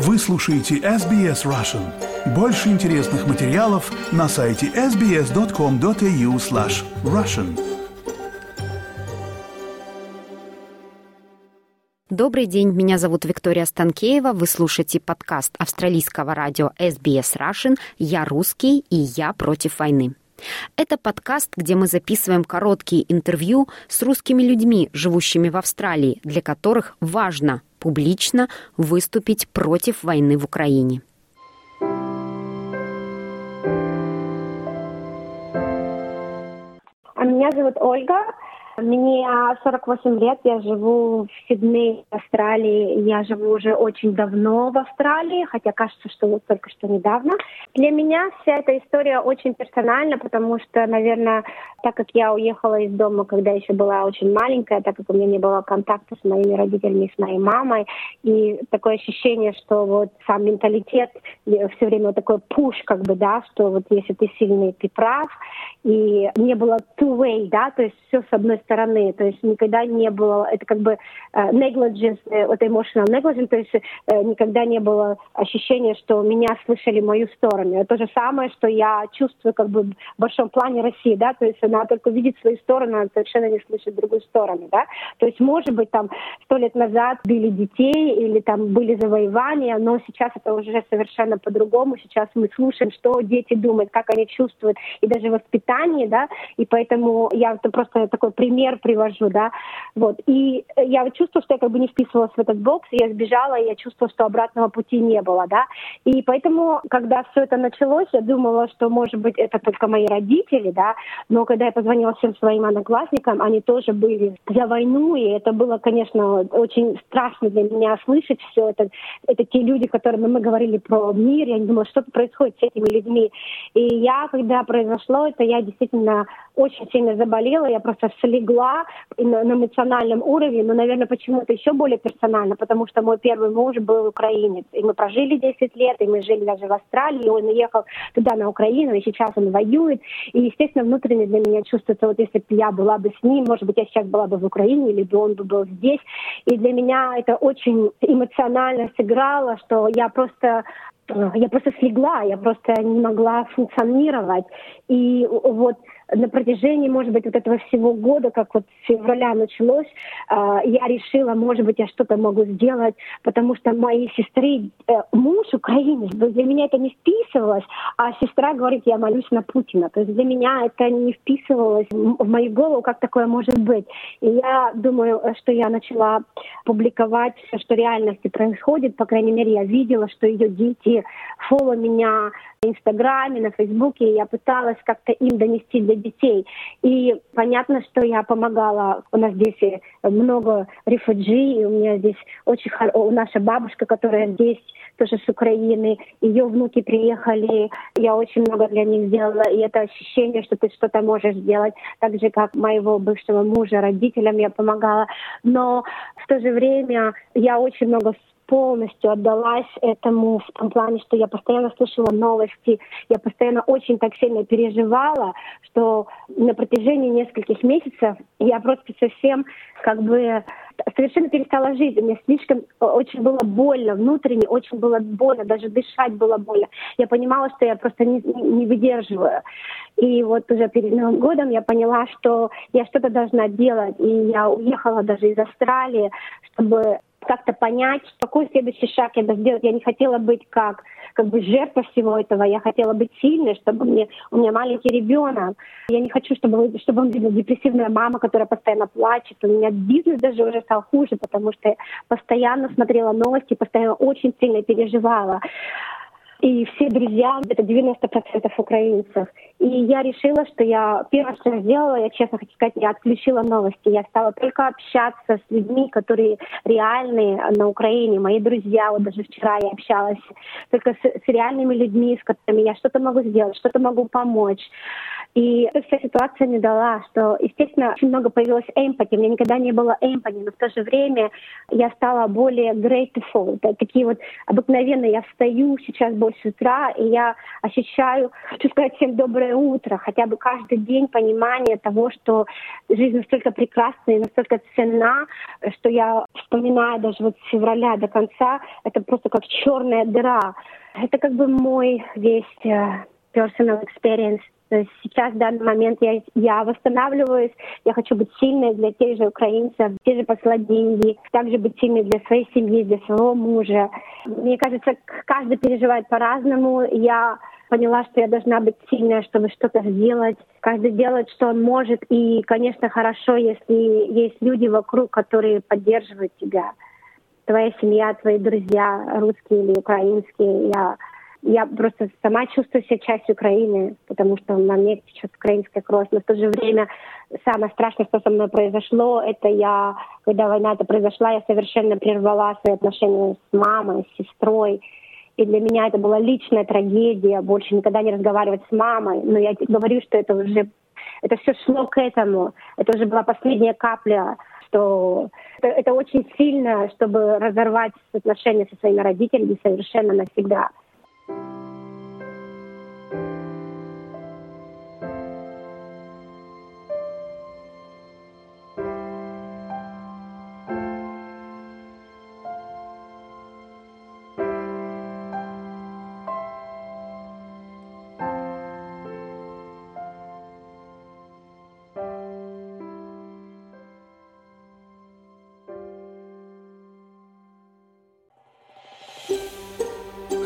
Вы слушаете SBS Russian. Больше интересных материалов на сайте sbs.com.au slash russian. Добрый день, меня зовут Виктория Станкеева. Вы слушаете подкаст австралийского радио SBS Russian «Я русский и я против войны». Это подкаст, где мы записываем короткие интервью с русскими людьми, живущими в Австралии, для которых важно публично выступить против войны в Украине. А меня зовут Ольга. Мне 48 лет, я живу в Сиднее, Австралии. Я живу уже очень давно в Австралии, хотя кажется, что вот только что недавно. Для меня вся эта история очень персональна, потому что, наверное, так как я уехала из дома, когда еще была очень маленькая, так как у меня не было контакта с моими родителями, с моей мамой, и такое ощущение, что вот сам менталитет все время вот такой пуш, как бы, да, что вот если ты сильный, ты прав, и не было two-way, да, то есть все с одной стороны, то есть никогда не было, это как бы uh, negligence, это emotional negligence, то есть uh, никогда не было ощущения, что меня слышали мою сторону. Это то же самое, что я чувствую как бы в большом плане России, да, то есть она только видит свою сторону, она совершенно не слышит другую сторону, да. То есть, может быть, там сто лет назад били детей или там были завоевания, но сейчас это уже совершенно по-другому. Сейчас мы слушаем, что дети думают, как они чувствуют, и даже воспитание, да, и поэтому я это просто такой пример привожу, да, вот. И я чувствую, что я как бы не вписывалась в этот бокс, я сбежала, и я чувствовала, что обратного пути не было, да. И поэтому, когда все это началось, я думала, что, может быть, это только мои родители, да, но когда я позвонила всем своим одноклассникам, они тоже были за войну, и это было, конечно, очень страшно для меня слышать все это. Это те люди, которыми мы говорили про мир, я не думала, что происходит с этими людьми. И я, когда произошло это, я действительно очень сильно заболела, я просто слегла на, на эмоциональном уровне, но, наверное, почему-то еще более персонально, потому что мой первый муж был украинец, и мы прожили 10 лет, и мы жили даже в Австралии, и он уехал туда, на Украину, и сейчас он воюет, и, естественно, внутренне для меня чувствуется, вот если бы я была бы с ним, может быть, я сейчас была бы в Украине, или бы он бы был здесь, и для меня это очень эмоционально сыграло, что я просто э, я просто слегла, я просто не могла функционировать. И вот на протяжении, может быть, вот этого всего года, как вот с февраля началось, а, я решила, может быть, я что-то могу сделать, потому что моей сестры э, муж украинец, для меня это не вписывалось, а сестра говорит, я молюсь на Путина. То есть для меня это не вписывалось в мою голову, как такое может быть. И я думаю, что я начала публиковать все, что в реальности происходит. По крайней мере, я видела, что ее дети фоло меня в Инстаграме, на Фейсбуке. Я пыталась как-то им донести для детей. И понятно, что я помогала. У нас здесь много рефуджи, и у меня здесь очень хор... наша бабушка, которая здесь тоже с Украины, ее внуки приехали, я очень много для них сделала, и это ощущение, что ты что-то можешь сделать, так же, как моего бывшего мужа, родителям я помогала. Но в то же время я очень много полностью отдалась этому в том плане, что я постоянно слышала новости, я постоянно очень так сильно переживала, что на протяжении нескольких месяцев я просто совсем как бы совершенно перестала жить. Мне слишком очень было больно внутренне, очень было больно, даже дышать было больно. Я понимала, что я просто не, не выдерживаю. И вот уже перед Новым годом я поняла, что я что-то должна делать. И я уехала даже из Австралии, чтобы как-то понять, какой следующий шаг я должна сделать. Я не хотела быть как, как бы жертва всего этого. Я хотела быть сильной, чтобы мне, у меня маленький ребенок. Я не хочу, чтобы, чтобы он видел депрессивная мама, которая постоянно плачет. У меня бизнес даже уже стал хуже, потому что я постоянно смотрела новости, постоянно очень сильно переживала и все друзья, это 90% украинцев. И я решила, что я первое, что я сделала, я честно хочу сказать, я отключила новости. Я стала только общаться с людьми, которые реальные на Украине, мои друзья. Вот даже вчера я общалась только с, с реальными людьми, с которыми я что-то могу сделать, что-то могу помочь. И эта вся ситуация не дала, что, естественно, очень много появилось эмпати. У меня никогда не было эмпати, но в то же время я стала более grateful. Такие вот обыкновенные. Я встаю, сейчас 8 утра, и я ощущаю, что сказать всем доброе утро, хотя бы каждый день понимание того, что жизнь настолько прекрасна и настолько ценна, что я вспоминаю даже вот с февраля до конца, это просто как черная дыра. Это как бы мой весь э, personal experience сейчас, в данный момент, я, я восстанавливаюсь, я хочу быть сильной для тех же украинцев, те же посылать деньги, также быть сильной для своей семьи, для своего мужа. Мне кажется, каждый переживает по-разному. Я поняла, что я должна быть сильной, чтобы что-то сделать. Каждый делает, что он может. И, конечно, хорошо, если есть люди вокруг, которые поддерживают тебя. Твоя семья, твои друзья, русские или украинские. Я я просто сама чувствую себя частью Украины, потому что на мне течет украинская кровь. Но в то же время самое страшное, что со мной произошло, это я, когда война это произошла, я совершенно прервала свои отношения с мамой, с сестрой. И для меня это была личная трагедия, больше никогда не разговаривать с мамой. Но я говорю, что это уже, это все шло к этому. Это уже была последняя капля что это, это очень сильно, чтобы разорвать отношения со своими родителями совершенно навсегда.